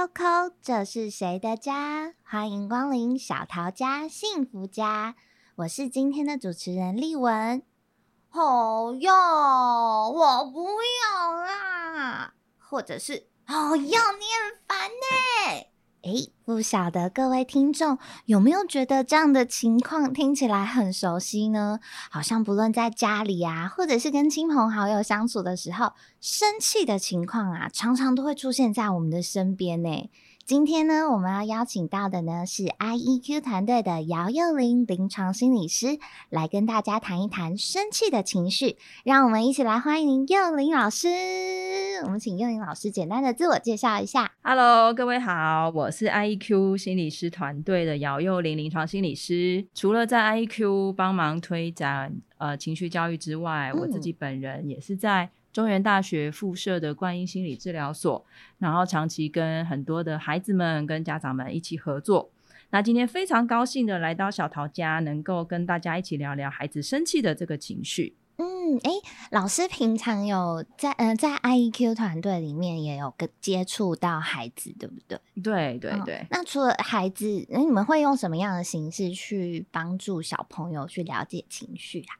扣扣，这是谁的家？欢迎光临小桃家幸福家，我是今天的主持人丽文。哦哟，我不要啦，或者是哦哟，你很烦呢。诶，不晓得各位听众有没有觉得这样的情况听起来很熟悉呢？好像不论在家里啊，或者是跟亲朋好友相处的时候，生气的情况啊，常常都会出现在我们的身边呢。今天呢，我们要邀请到的呢是 IEQ 团队的姚幼玲临床心理师，来跟大家谈一谈生气的情绪。让我们一起来欢迎幼玲老师。我们请幼玲老师简单的自我介绍一下。Hello，各位好，我是 IEQ 心理师团队的姚幼玲临床心理师。除了在 IEQ 帮忙推展呃情绪教育之外，我自己本人也是在。中原大学附设的观音心理治疗所，然后长期跟很多的孩子们、跟家长们一起合作。那今天非常高兴的来到小桃家，能够跟大家一起聊聊孩子生气的这个情绪。嗯，哎，老师平常有在嗯、呃、在 IEQ 团队里面也有个接触到孩子，对不对？对对对、哦。那除了孩子，那你们会用什么样的形式去帮助小朋友去了解情绪啊？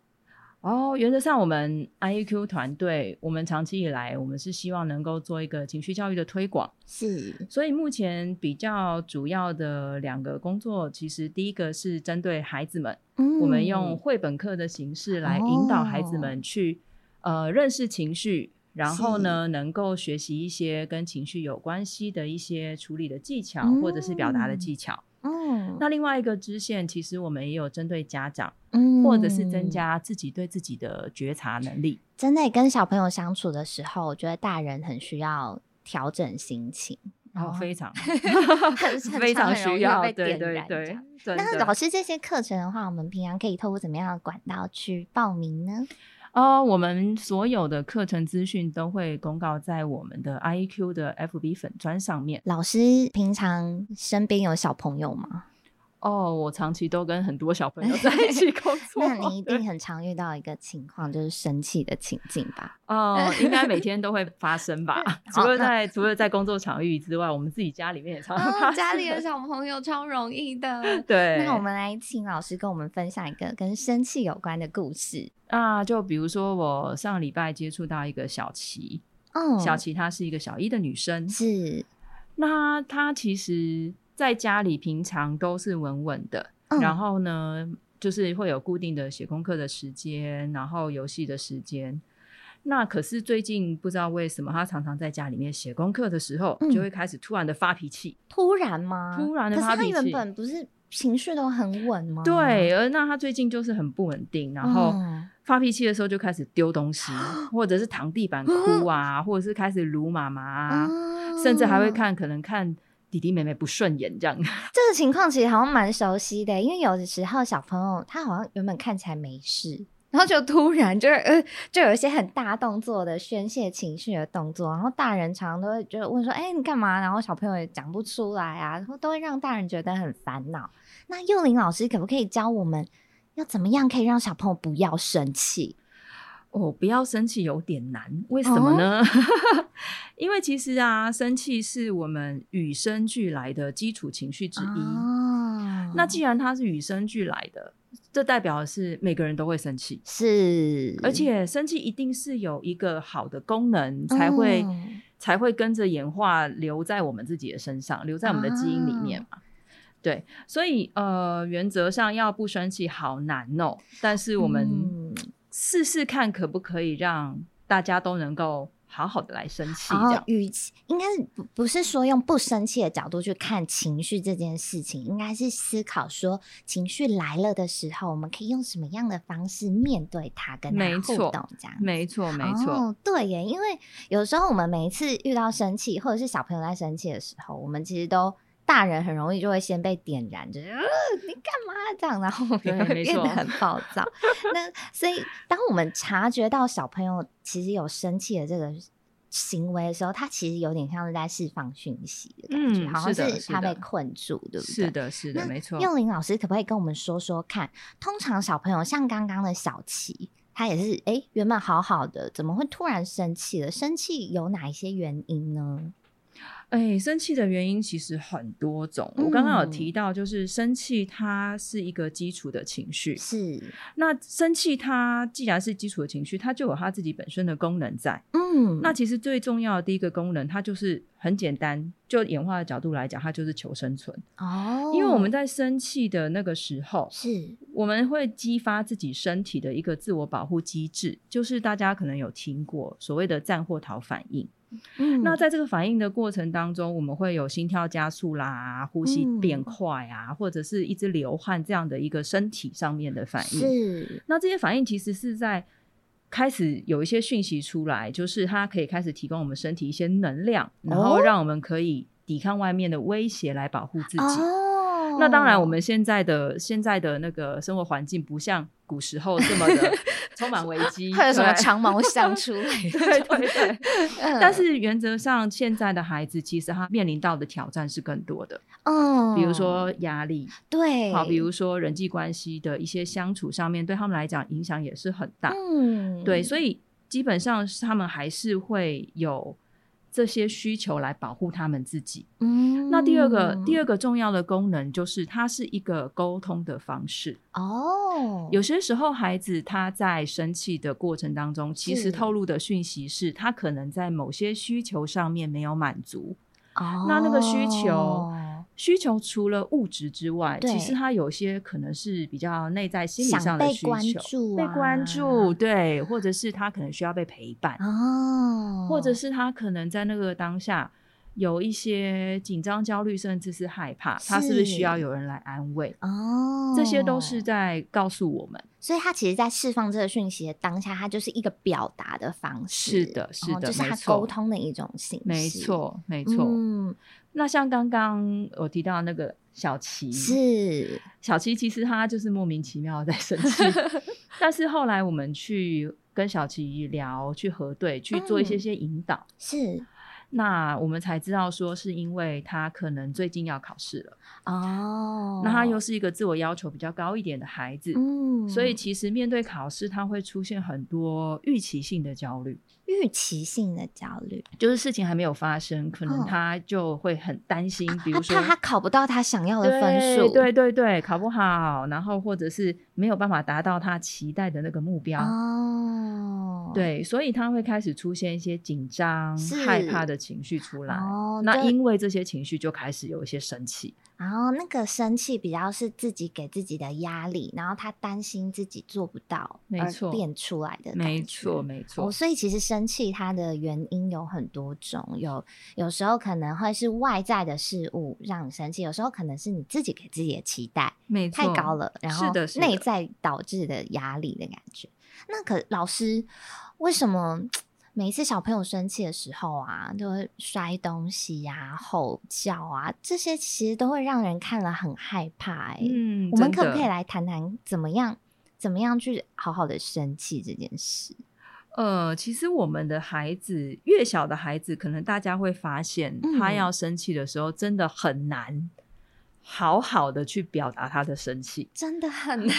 哦，原则上我们 IEQ 团队，我们长期以来，我们是希望能够做一个情绪教育的推广。是，所以目前比较主要的两个工作，其实第一个是针对孩子们，嗯、我们用绘本课的形式来引导孩子们去、哦、呃认识情绪，然后呢能够学习一些跟情绪有关系的一些处理的技巧，嗯、或者是表达的技巧。嗯，那另外一个支线，其实我们也有针对家长，嗯，或者是增加自己对自己的觉察能力。真的跟小朋友相处的时候，我觉得大人很需要调整心情，然后非常 非常需要，对对对，对。那老师这些课程的话，我们平常可以透过怎么样的管道去报名呢？哦，我们所有的课程资讯都会公告在我们的 IEQ 的 FB 粉砖上面。老师平常身边有小朋友吗？哦，我长期都跟很多小朋友在一起工 作。那你一定很常遇到一个情况，就是生气的情境吧？哦，应该每天 都会发生吧？除了在除了在工作场域之外，我们自己家里面也常常发生。哦，家里的小朋友超容易的。对，那我们来请老师跟我们分享一个跟生气有关的故事啊。就比如说，我上礼拜接触到一个小琪，哦，小琪她是一个小一的女生，是。那她其实。在家里平常都是稳稳的，嗯，然后呢，就是会有固定的写功课的时间，然后游戏的时间。那可是最近不知道为什么，他常常在家里面写功课的时候，嗯，就会开始突然的发脾气。突然吗？突然的发脾气。可是他原本不是情绪都很稳吗？对，而那他最近就是很不稳定，然后发脾气的时候就开始丢东西，嗯，或者是躺地板哭啊，或者是开始撸妈妈甚至还会看，可能看。弟弟妹妹不顺眼，这样。这个情况其实好像蛮熟悉的，因为有的时候小朋友他好像原本看起来没事，然后就突然就 呃，就有一些很大动作的宣泄情绪的动作，然后大人常常都会就问说：“哎、你干嘛？”然后小朋友也讲不出来啊，然后都会让大人觉得很烦恼。那又凌老师可不可以教我们要怎么样可以让小朋友不要生气？哦，不要生气有点难，为什么呢？哦、因为其实啊，生气是我们与生俱来的基础情绪之一。哦、那既然它是与生俱来的，这代表的是每个人都会生气，是。而且生气一定是有一个好的功能，才会、哦、才会跟着演化留在我们自己的身上，留在我们的基因里面嘛。哦、对，所以呃，原则上要不生气好难哦。但是我们、嗯。试试看可不可以让大家都能够好好的来生气，这样。语气应该是不不是说用不生气的角度去看情绪这件事情，应该是思考说情绪来了的时候，我们可以用什么样的方式面对它，跟它互动，这样。没错，没错。哦，对耶，因为有时候我们每一次遇到生气，或者是小朋友在生气的时候，我们其实都。大人很容易就会先被点燃，就是、呃、你干嘛这样，然后也会变得很暴躁。那所以，当我们察觉到小朋友其实有生气的这个行为的时候，他其实有点像是在释放讯息的感觉，嗯、好像是他被困住，对不对？是的，是的，没错。幼林老师可不可以跟我们说说看？通常小朋友像刚刚的小琪，他也是哎，原本好好的，怎么会突然生气了？生气有哪一些原因呢？哎，生气的原因其实很多种。嗯、我刚刚有提到，就是生气它是一个基础的情绪。是。那生气它既然是基础的情绪，它就有它自己本身的功能在。嗯。那其实最重要的第一个功能，它就是很简单，就演化的角度来讲，它就是求生存。哦。因为我们在生气的那个时候，是我们会激发自己身体的一个自我保护机制，就是大家可能有听过所谓的战或逃反应。嗯，那在这个反应的过程当中，我们会有心跳加速啦，呼吸变快啊，嗯、或者是一直流汗这样的一个身体上面的反应。是，那这些反应其实是在开始有一些讯息出来，就是它可以开始提供我们身体一些能量，然后让我们可以抵抗外面的威胁来保护自己。哦，那当然，我们现在的现在的那个生活环境不像。古时候这么的充满危机，会有什么长毛相 出来？对对对。但是原则上，现在的孩子其实他面临到的挑战是更多的。嗯，比如说压力，对，好，比如说人际关系的一些相处上面，对他们来讲影响也是很大。嗯，对，所以基本上他们还是会有。这些需求来保护他们自己。嗯，那第二个第二个重要的功能就是它是一个沟通的方式。哦，有些时候孩子他在生气的过程当中，其实透露的讯息是他可能在某些需求上面没有满足。哦，那那个需求。需求除了物质之外，其实他有些可能是比较内在心理上的需求，被关注、啊、被关注，对，或者是他可能需要被陪伴，哦，或者是他可能在那个当下有一些紧张、焦虑，甚至是害怕，是他是不是需要有人来安慰？哦，这些都是在告诉我们。所以他其实，在释放这个讯息的当下，他就是一个表达的方式。是的，是的，就是他沟通的一种形式。没错，没错。嗯。那像刚刚我提到那个小琪，是小琪，其实他就是莫名其妙在生气，但是后来我们去跟小琪聊，去核对，去做一些些引导，嗯、是。那我们才知道说，是因为他可能最近要考试了哦。那他又是一个自我要求比较高一点的孩子，嗯，所以其实面对考试，他会出现很多预期性的焦虑。预期性的焦虑，就是事情还没有发生，可能他就会很担心，哦、比如说他，他考不到他想要的分数，对对对，考不好，然后或者是没有办法达到他期待的那个目标哦。对，所以他会开始出现一些紧张、害怕的情绪出来。哦，那因为这些情绪就开始有一些生气。然后那个生气比较是自己给自己的压力，然后他担心自己做不到，没错，变出来的，没错没错。哦，所以其实生气它的原因有很多种，有有时候可能会是外在的事物让你生气，有时候可能是你自己给自己的期待，没，太高了，然后内在导致的压力的感觉。那可老师为什么？每一次小朋友生气的时候啊，都会摔东西呀、啊、吼叫啊，这些其实都会让人看了很害怕、欸。嗯，我们可不可以来谈谈怎么样，怎么样去好好的生气这件事？呃，其实我们的孩子越小的孩子，可能大家会发现，他要生气的时候真的很难。好好的去表达他的生气，真的很 难，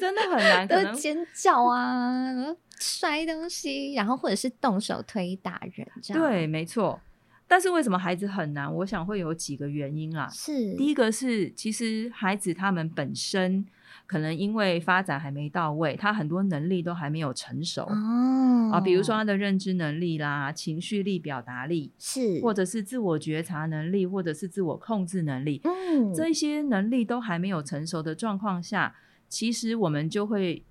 真的很难，都尖叫啊，摔东西，然后或者是动手推打人，这样。对，没错。但是为什么孩子很难？我想会有几个原因啊。是，第一个是，其实孩子他们本身。可能因为发展还没到位，他很多能力都还没有成熟哦啊，比如说他的认知能力啦、情绪力、表达力是，或者是自我觉察能力，或者是自我控制能力，嗯，这些能力都还没有成熟的状况下，其实我们就会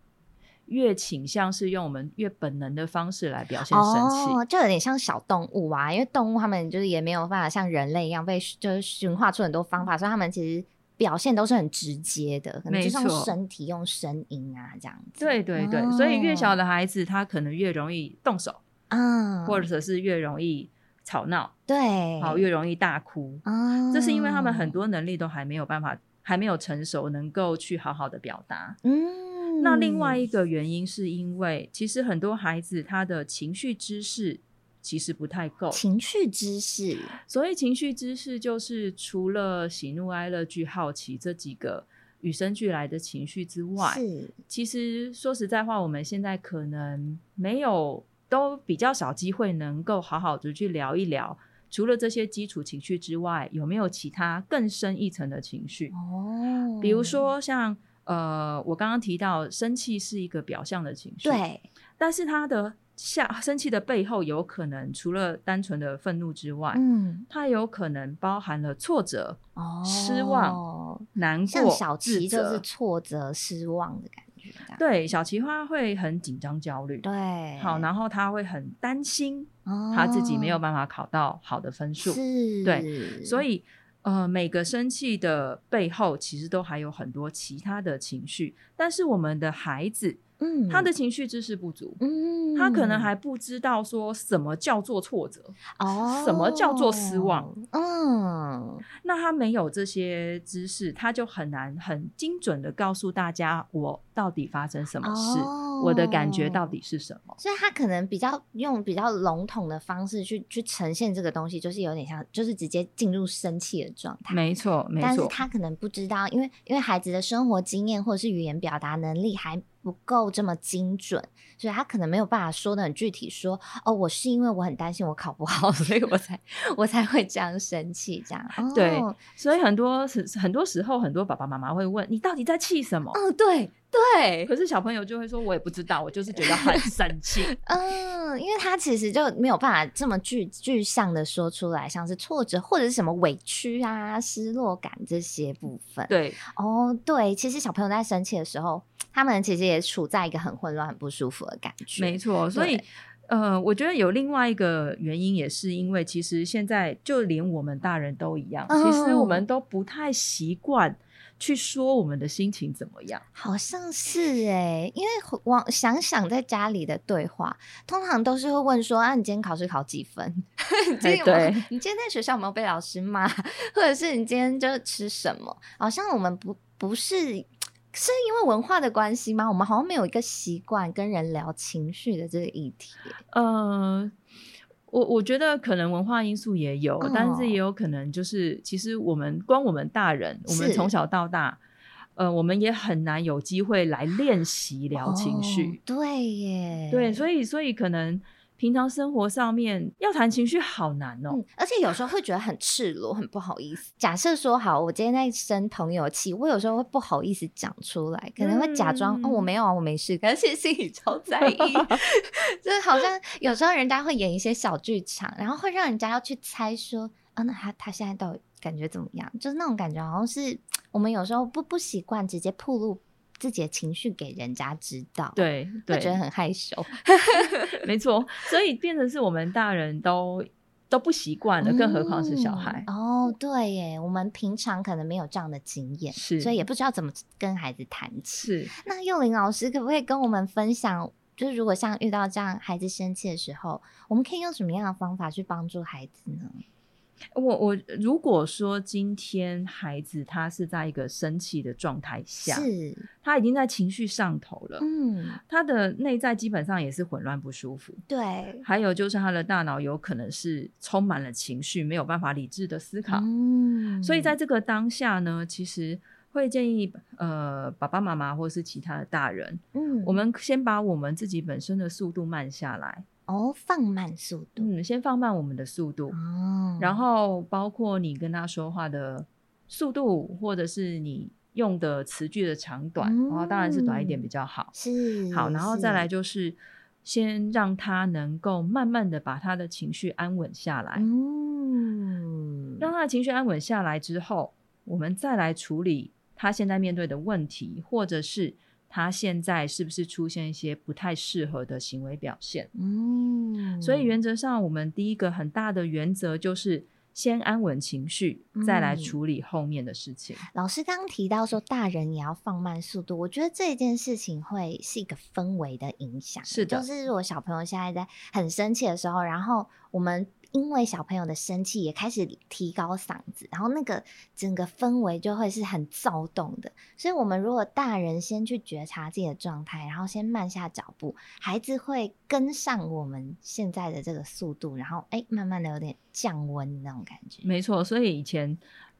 越倾向是用我们越本能的方式来表现生气，哦，就有点像小动物啊，因为动物他们就是也没有办法像人类一样被就是驯化出很多方法，所以他们其实。表现都是很直接的，可能就是用身体、用声音啊这样子。对对对，哦、所以越小的孩子，他可能越容易动手，嗯，或者是越容易吵闹，对，好越容易大哭。啊，这是因为他们很多能力都还没有办法，还没有成熟，能够去好好的表达。嗯，那另外一个原因是因为，其实很多孩子他的情绪知识其实不太够。情绪知识，所以情绪知识就是除了喜怒哀乐惧好奇这几个与生俱来的情绪之外，是其实说实在话，我们现在可能没有，都比较少机会能够好好的去聊一聊。除了这些基础情绪之外，有没有其他更深一层的情绪？哦，比如说像呃，我刚刚提到生气是一个表象的情绪，对，但是他的下生气的背后有可能除了单纯的愤怒之外，嗯，它有可能包含了挫折、哦，失望、难过、像小琪就是挫折、失望的感觉。对，小琪花会很紧张、焦虑，对，好，然后他会很担心，哦，他自己没有办法考到好的分数，是，对，所以呃，每个生气的背后其实都还有很多其他的情绪，但是我们的孩子。嗯，他的情绪知识不足，嗯，他可能还不知道说什么叫做挫折，哦，什么叫做失望，嗯，那他没有这些知识，他就很难很精准的告诉大家我到底发生什么事，哦，我的感觉到底是什么，所以他可能比较用比较笼统的方式去去呈现这个东西，就是有点像，就是直接进入生气的状态，没错，没错，但是他可能不知道，因为因为孩子的生活经验或者是语言表达能力还。不够这么精准，所以他可能没有办法说的很具体说，说哦，我是因为我很担心我考不好，所以我才我才会这样生气，这样、哦、对。所以很多时很多时候，很多爸爸妈妈会问你到底在气什么？哦，对对。可是小朋友就会说，我也不知道，我就是觉得很生气。嗯，因为他其实就没有办法这么具具象的说出来，像是挫折或者是什么委屈啊、失落感这些部分。对，哦，对，其实小朋友在生气的时候。他们其实也处在一个很混乱、很不舒服的感觉。没错，所以呃，我觉得有另外一个原因，也是因为其实现在就连我们大人都一样，哦、其实我们都不太习惯去说我们的心情怎么样。好像是哎，因为往想想在家里的对话，通常都是会问说：“啊，你今天考试考几分？你今天对，你今天在学校有没有被老师骂？或者是你今天就吃什么？”好像我们不不是。是因为文化的关系吗？我们好像没有一个习惯跟人聊情绪的这个议题。呃，我我觉得可能文化因素也有，哦、但是也有可能就是，其实我们光我们大人，我们从小到大，呃，我们也很难有机会来练习聊情绪。哦、对耶，对，所以所以可能。平常生活上面要谈情绪好难哦、而且有时候会觉得很赤裸，很不好意思。假设说好，我今天在生朋友气，我有时候会不好意思讲出来，可能会假装、嗯、哦我没有啊，我没事，可是心里超在意。就是好像有时候人家会演一些小剧场，然后会让人家要去猜说啊，那他他现在到底感觉怎么样？就是那种感觉，好像是我们有时候不不习惯直接暴露自己的情绪给人家知道，对，对，觉得很害羞，没错，所以变成是我们大人都都不习惯了，嗯，更何况是小孩。哦，对耶，我们平常可能没有这样的经验，是，所以也不知道怎么跟孩子谈起。是，那幼玲老师可不可以跟我们分享，就是如果像遇到这样孩子生气的时候，我们可以用什么样的方法去帮助孩子呢？我我如果说今天孩子他是在一个生气的状态下，是他已经在情绪上头了，嗯，他的内在基本上也是混乱不舒服，对，还有就是他的大脑有可能是充满了情绪，没有办法理智的思考，嗯，所以在这个当下呢，其实会建议呃爸爸妈妈或是其他的大人，嗯，我们先把我们自己本身的速度慢下来。哦，放慢速度，嗯，先放慢我们的速度，哦，然后包括你跟他说话的速度，或者是你用的词句的长短，然后、嗯、当然是短一点比较好，是。好，然后再来就是先让他能够慢慢的把他的情绪安稳下来，嗯，让他的情绪安稳下来之后，我们再来处理他现在面对的问题，或者是。他现在是不是出现一些不太适合的行为表现？嗯，所以原则上，我们第一个很大的原则就是先安稳情绪，再来处理后面的事情。嗯，老师刚刚提到说，大人也要放慢速度，我觉得这件事情会是一个氛围的影响。是的，就是如果小朋友现在在很生气的时候，然后我们。因为小朋友的生气也开始提高嗓子，然后那个整个氛围就会是很躁动的。所以，我们如果大人先去觉察自己的状态，然后先慢下脚步，孩子会跟上我们现在的这个速度，然后哎，慢慢的有点降温那种感觉。没错，所以以前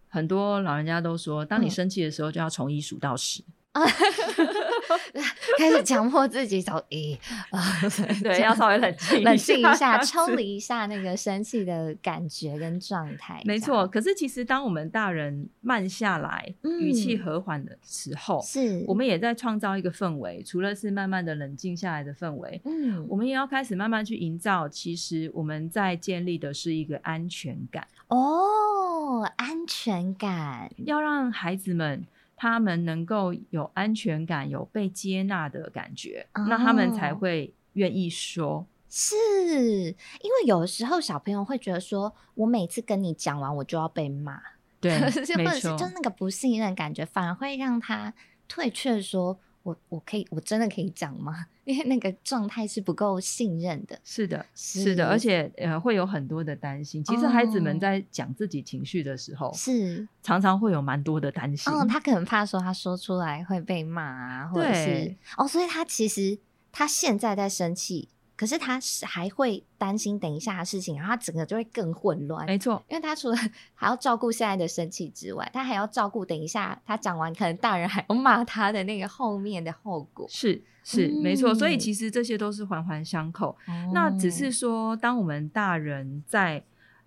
很多老人家都说，当你生气的时候，就要从一数到十。嗯 开始强迫自己走，咦、欸，对，要稍微冷静，冷静一下，抽离一下那个生气的感觉跟状态。没错，可是其实当我们大人慢下来，嗯、语气和缓的时候，是我们也在创造一个氛围。除了是慢慢的冷静下来的氛围，嗯，我们也要开始慢慢去营造。其实我们在建立的是一个安全感。哦，安全感，要让孩子们。他们能够有安全感，有被接纳的感觉，哦，那他们才会愿意说。是因为有时候小朋友会觉得说，我每次跟你讲完，我就要被骂，对，没错，就那个不信任感觉，反而会让他退却说。我我可以，我真的可以讲吗？因为那个状态是不够信任的。是的，是，的，而且呃会有很多的担心。其实孩子们在讲自己情绪的时候，是常常会有蛮多的担心。哦，他可能怕说他说出来会被骂啊，或者是哦，所以他其实他现在在生气。可是他是还会担心等一下的事情，然后他整个就会更混乱。没错，因为他除了还要照顾现在的生气之外，他还要照顾等一下他讲完，可能大人还要骂他的那个后面的后果。是是、嗯、没错，所以其实这些都是环环相扣。哦、那只是说，当我们大人在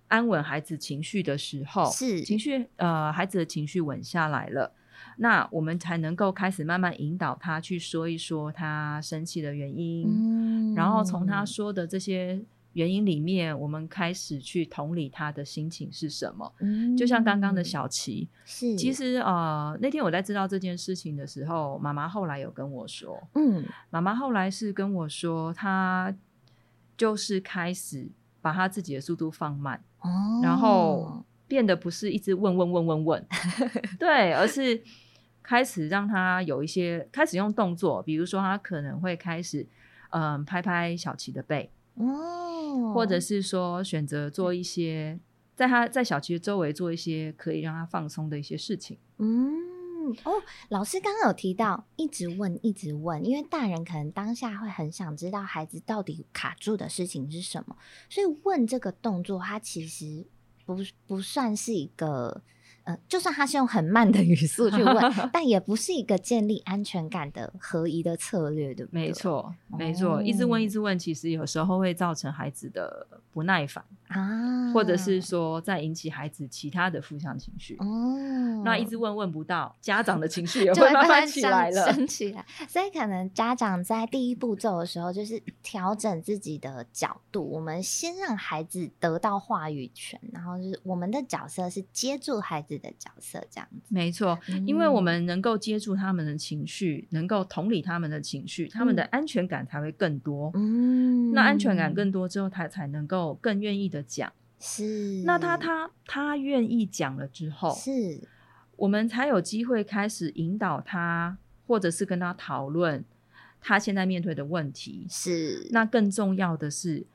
安稳孩子情绪的时候，是情绪呃孩子的情绪稳下来了。那我们才能够开始慢慢引导他去说一说他生气的原因，嗯，然后从他说的这些原因里面，我们开始去同理他的心情是什么。嗯，就像刚刚的小琪，是。其实呃那天我在知道这件事情的时候，妈妈后来有跟我说，嗯，妈妈后来是跟我说，她就是开始把她自己的速度放慢，哦，然后变得不是一直问问问问问，对，而是。开始让他有一些开始用动作，比如说他可能会开始，嗯，拍拍小琪的背，哦，或者是说选择做一些在他在小琪的周围做一些可以让他放松的一些事情。嗯，哦，老师刚刚有提到一直问一直问，因为大人可能当下会很想知道孩子到底卡住的事情是什么，所以问这个动作，它其实不不算是一个。呃，就算他是用很慢的语速去问，但也不是一个建立安全感的合宜的策略，对不对？没错，没错，哦，一直问一直问，其实有时候会造成孩子的不耐烦啊，或者是说再引起孩子其他的负向情绪哦。那一直问问不到，家长的情绪 也会慢慢起来了，升起来。所以可能家长在第一步骤的时候，就是调整自己的角度，我们先让孩子得到话语权，然后就是我们的角色是接住孩子的角色这样子，没错，因为我们能够接住他们的情绪，嗯、能够同理他们的情绪，他们的安全感才会更多。嗯，那安全感更多之后，他才能够更愿意的讲。是，那他他他愿意讲了之后，是我们才有机会开始引导他，或者是跟他讨论他现在面对的问题。是，那更重要的是，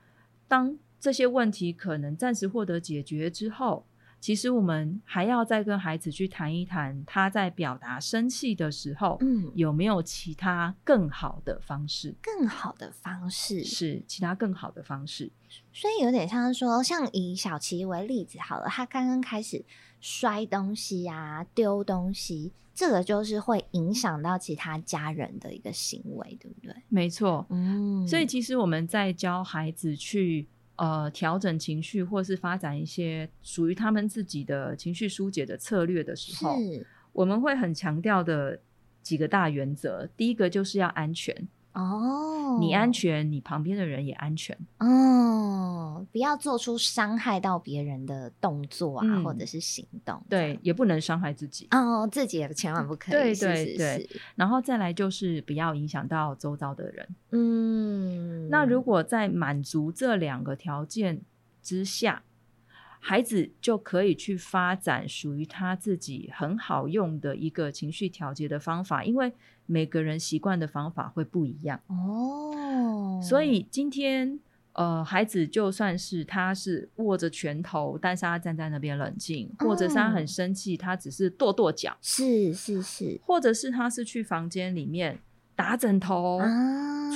当这些问题可能暂时获得解决之后。其实我们还要再跟孩子去谈一谈，他在表达生气的时候，嗯，有没有其他更好的方式？更好的方式是其他更好的方式，所以有点像说，像以小琪为例子好了，他刚刚开始摔东西啊、丢东西，这个就是会影响到其他家人的一个行为，对不对？没错，嗯，所以其实我们在教孩子去。呃，调整情绪，或是发展一些属于他们自己的情绪疏解的策略的时候，我们会很强调的几个大原则。第一个就是要安全。哦，你安全，你旁边的人也安全。哦，不要做出伤害到别人的动作啊，嗯、或者是行动。对，也不能伤害自己。哦，自己也千万不可以。对对对。然后再来就是不要影响到周遭的人。嗯，那如果在满足这两个条件之下，孩子就可以去发展属于他自己很好用的一个情绪调节的方法，因为每个人习惯的方法会不一样哦。所以今天呃，孩子就算是他是握着拳头，但是他站在那边冷静，或者是他很生气，他只是跺跺脚，是是是，或者是他是去房间里面。打枕头、啊，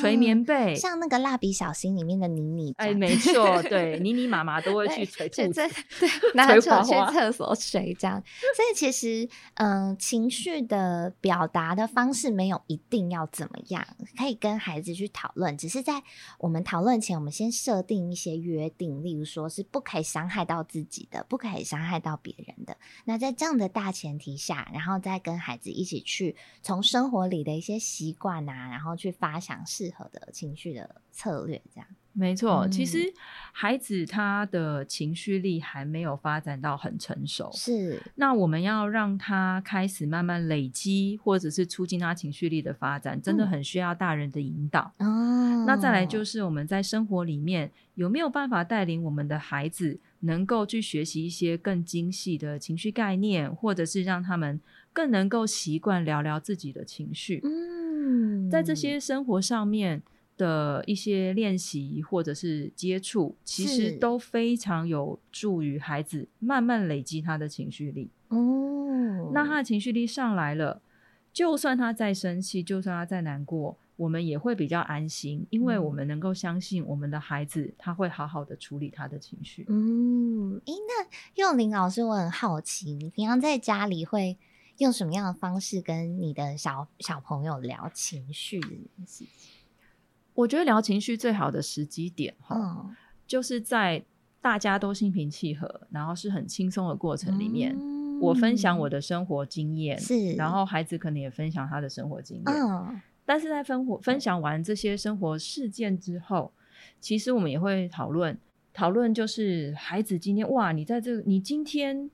捶棉被，像那个蜡笔小新里面的妮妮，哎，没 错，对，妮妮妈妈都会去捶肚子，对，拿出去厕所捶这样。所以其实，嗯、呃，情绪的表达的方式没有一定要怎么样，可以跟孩子去讨论。只是在我们讨论前，我们先设定一些约定，例如说是不可以伤害到自己的，不可以伤害到别人的。那在这样的大前提下，然后再跟孩子一起去从生活里的一些习惯啊。然后去发想适合的情绪的策略，这样没错。其实孩子他的情绪力还没有发展到很成熟，是。那我们要让他开始慢慢累积，或者是促进他情绪力的发展，真的很需要大人的引导。哦。那再来就是我们在生活里面有没有办法带领我们的孩子，能够去学习一些更精细的情绪概念，或者是让他们更能够习惯聊聊自己的情绪。嗯。在这些生活上面的一些练习或者是接触，其实都非常有助于孩子慢慢累积他的情绪力。哦，那他的情绪力上来了，就算他再生气，就算他再难过，我们也会比较安心，因为我们能够相信我们的孩子他会好好的处理他的情绪。嗯，诶，那幼林老师，我很好奇，你平常在家里会用什么样的方式跟你的小小朋友聊情绪这件事情？我觉得聊情绪最好的时机点哈、嗯，就是在大家都心平气和，然后是很轻松的过程里面、嗯，我分享我的生活经验，是，然后孩子可能也分享他的生活经验，嗯，但是在分活分享完这些生活事件之后，其实我们也会讨论讨论，就是孩子今天哇，你在这个你今天。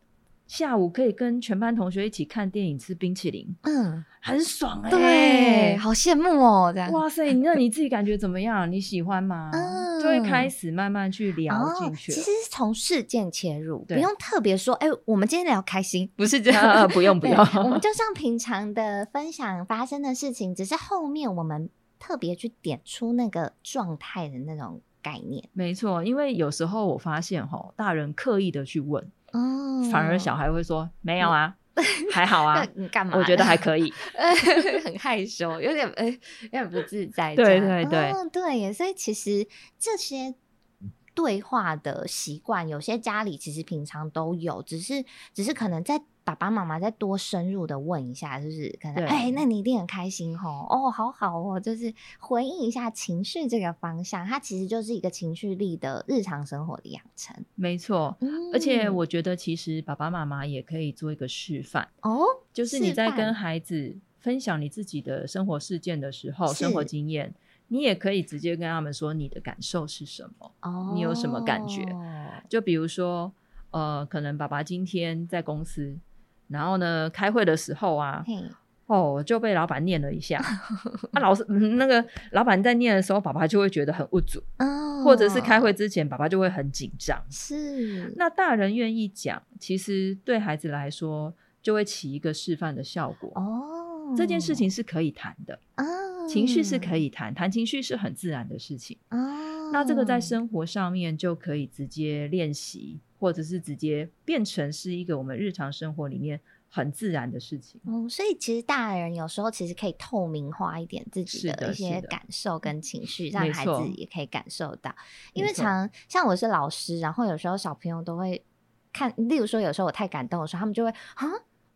下午可以跟全班同学一起看电影、吃冰淇淋，嗯，很爽哎、欸，对，好羡慕哦，这样。哇塞，那你自己感觉怎么样？你喜欢吗？嗯，就会开始慢慢去聊进去、哦。其实是从事件切入，不用特别说，哎、欸，我们今天聊开心，不是这样，啊、不用不用，我们就像平常的分享发生的事情，只是后面我们特别去点出那个状态的那种概念。没错，因为有时候我发现哈，大人刻意的去问。哦，反而小孩会说没有啊，还好啊，你干嘛？我觉得还可以，很害羞，有点呃，有点不自在。对对对，哦、对耶，所以其实这些对话的习惯，有些家里其实平常都有，只是只是可能在。爸爸妈妈再多深入的问一下，就是可能哎、欸，那你一定很开心吼哦，好好哦，就是回应一下情绪这个方向，它其实就是一个情绪力的日常生活的养成。没错、嗯，而且我觉得其实爸爸妈妈也可以做一个示范哦，就是你在跟孩子分享你自己的生活事件的时候，生活经验，你也可以直接跟他们说你的感受是什么，哦，你有什么感觉？就比如说，呃，可能爸爸今天在公司。然后呢，开会的时候啊，哦，就被老板念了一下。啊，老师、嗯，那个老板在念的时候，爸爸就会觉得很无助。哦，或者是开会之前，爸爸就会很紧张。是，那大人愿意讲，其实对孩子来说，就会起一个示范的效果。哦，这件事情是可以谈的。哦，情绪是可以谈，谈情绪是很自然的事情。哦，那这个在生活上面就可以直接练习。或者是直接变成是一个我们日常生活里面很自然的事情。嗯，所以其实大人有时候其实可以透明化一点自己的一些感受跟情绪，让孩子也可以感受到。因为常像我是老师，然后有时候小朋友都会看，例如说有时候我太感动的时候，他们就会啊。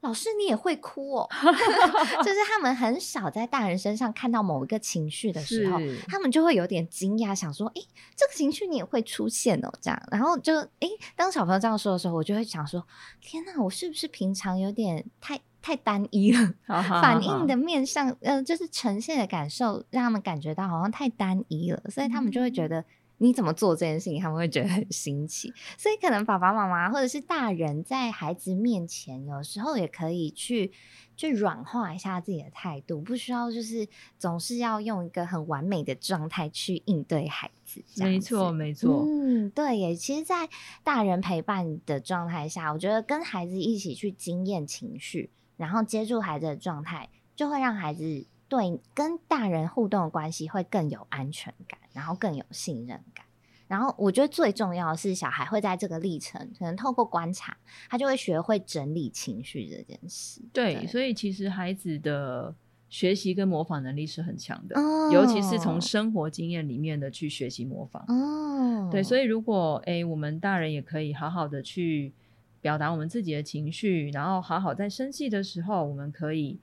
老师，你也会哭哦？就是他们很少在大人身上看到某一个情绪的时候，他们就会有点惊讶，想说：“诶，这个情绪你也会出现哦？”这样，然后就诶，当小朋友这样说的时候，我就会想说：“天哪，我是不是平常有点太太单一了？反应的面上，嗯、呃，就是呈现的感受，让他们感觉到好像太单一了，所以他们就会觉得。”你怎么做这件事情，他们会觉得很新奇，所以可能爸爸妈妈或者是大人在孩子面前，有时候也可以去去软化一下自己的态度，不需要就是总是要用一个很完美的状态去应对孩子。没错，没错。嗯，对耶。其实，在大人陪伴的状态下，我觉得跟孩子一起去经验情绪，然后接住孩子的状态，就会让孩子。对，跟大人互动的关系会更有安全感，然后更有信任感。然后我觉得最重要的是，小孩会在这个历程，可能透过观察，他就会学会整理情绪这件事。对，对，所以其实孩子的学习跟模仿能力是很强的，哦，尤其是从生活经验里面的去学习模仿。哦，对，所以如果哎，我们大人也可以好好的去表达我们自己的情绪，然后好好在生气的时候，我们可以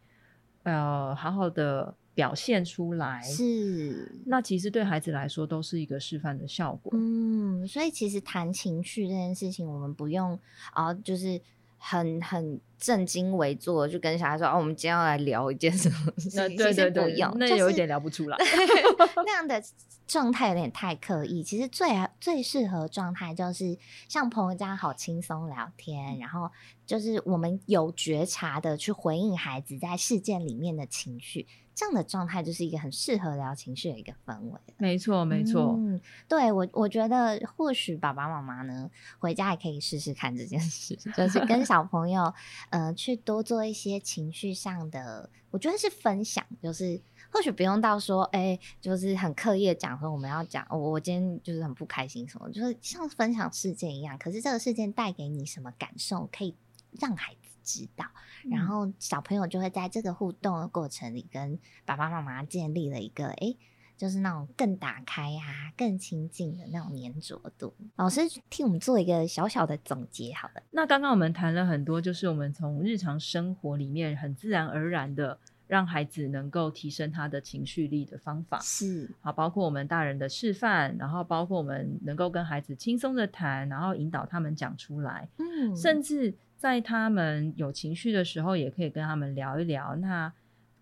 呃好好的。表现出来是，那其实对孩子来说都是一个示范的效果。嗯，所以其实谈情绪这件事情，我们不用啊、呃，就是很很正襟危坐，就跟小孩说：“哦，我们今天要来聊一件什么事情。”对对对，那有一点聊不出来。那样的状态有点太刻意。其实最最适合状态就是像朋友这样好轻松聊天，然后就是我们有觉察的去回应孩子在事件里面的情绪。这样的状态就是一个很适合聊情绪的一个氛围。没错，没错。嗯，对我，我觉得或许爸爸妈妈呢，回家也可以试试看这件事，就是跟 小朋友，呃，去多做一些情绪上的，我觉得是分享，就是或许不用到说，哎、欸，就是很刻意的讲说我们要讲，我我今天就是很不开心什么，就是像分享事件一样。可是这个事件带给你什么感受，可以让孩子知道，然后小朋友就会在这个互动的过程里，跟爸爸妈妈建立了一个，诶，就是那种更打开呀、啊、更亲近的那种粘着度。老师替我们做一个小小的总结，好了。那刚刚我们谈了很多，就是我们从日常生活里面很自然而然的让孩子能够提升他的情绪力的方法，是好，包括我们大人的示范，然后包括我们能够跟孩子轻松的谈，然后引导他们讲出来，嗯，甚至。在他们有情绪的时候，也可以跟他们聊一聊，那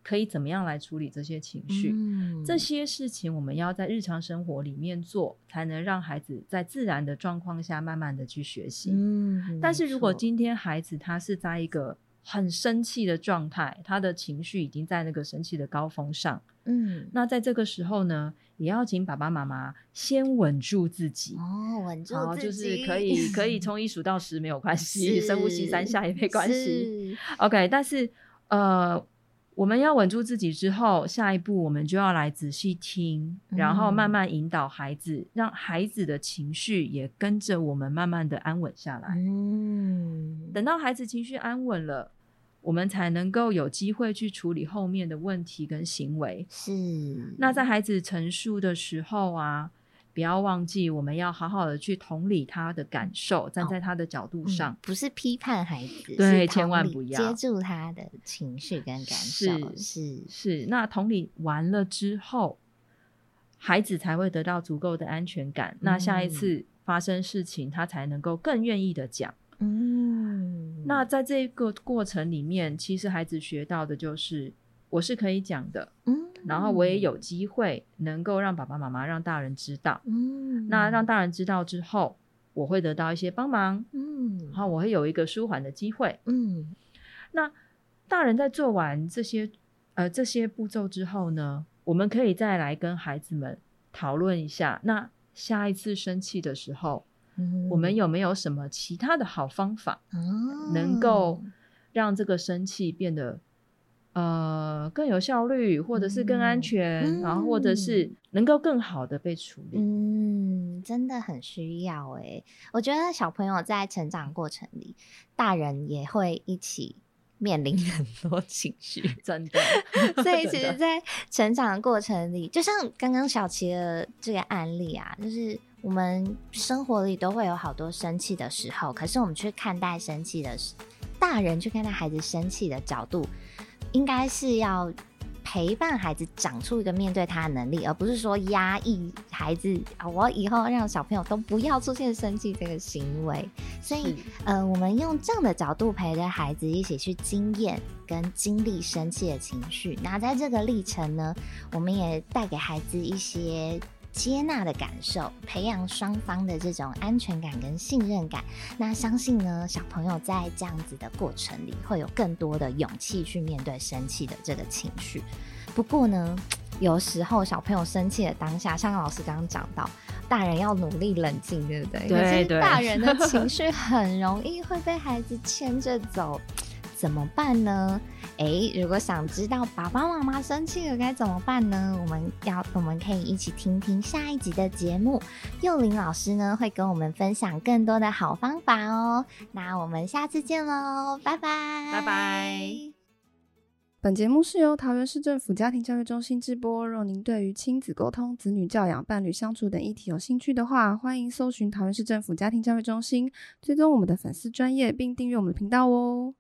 可以怎么样来处理这些情绪？嗯，这些事情我们要在日常生活里面做，才能让孩子在自然的状况下慢慢的去学习。嗯，但是如果今天孩子他是在一个很生气的状态，他的情绪已经在那个生气的高峰上，嗯，那在这个时候呢，也要请爸爸妈妈先稳住自己哦，稳住自己，就是可以可以从一数到十没有关系，深呼吸三下也没关系。OK，但是呃，我们要稳住自己之后，下一步我们就要来仔细听，然后慢慢引导孩子，嗯、让孩子的情绪也跟着我们慢慢的安稳下来。嗯，等到孩子情绪安稳了。我们才能够有机会去处理后面的问题跟行为。是。那在孩子陈述的时候啊，不要忘记我们要好好的去同理他的感受，站在他的角度上，哦嗯、不是批判孩子，对，千万不要接住他的情绪跟感受。是是是。那同理完了之后，孩子才会得到足够的安全感。嗯、那下一次发生事情，他才能够更愿意的讲。嗯，那在这个过程里面，其实孩子学到的就是我是可以讲的，嗯，然后我也有机会能够让爸爸妈妈、让大人知道，嗯，那让大人知道之后，我会得到一些帮忙，嗯，然后我会有一个舒缓的机会，嗯，那大人在做完这些呃这些步骤之后呢，我们可以再来跟孩子们讨论一下，那下一次生气的时候。我们有没有什么其他的好方法，能够让这个生气变得呃更有效率，或者是更安全，然后或者是能够更好的被处理？嗯，真的很需要哎。我觉得小朋友在成长过程里，大人也会一起面临 很多情绪，真的。所以 其实，在成长的过程里，就像刚刚小琪的这个案例啊，就是。我们生活里都会有好多生气的时候，可是我们去看待生气的时，大人去看待孩子生气的角度，应该是要陪伴孩子长出一个面对他的能力，而不是说压抑孩子啊，我以后让小朋友都不要出现生气这个行为。所以，呃，我们用这样的角度陪着孩子一起去经验跟经历生气的情绪。那在这个历程呢，我们也带给孩子一些。接纳的感受，培养双方的这种安全感跟信任感。那相信呢，小朋友在这样子的过程里，会有更多的勇气去面对生气的这个情绪。不过呢，有时候小朋友生气的当下，像老师刚刚讲到，大人要努力冷静，对不对？对对。可是 大人的情绪很容易会被孩子牵着走。怎么办呢？诶，如果想知道爸爸妈妈生气了该怎么办呢？我们要我们可以一起听听下一集的节目，幼龄老师呢会跟我们分享更多的好方法哦。那我们下次见喽，拜拜，拜拜。本节目是由桃园市政府家庭教育中心直播。若您对于亲子沟通、子女教养、伴侣相处等议题有兴趣的话，欢迎搜寻桃园市政府家庭教育中心，追踪我们的粉丝专业，并订阅我们的频道哦。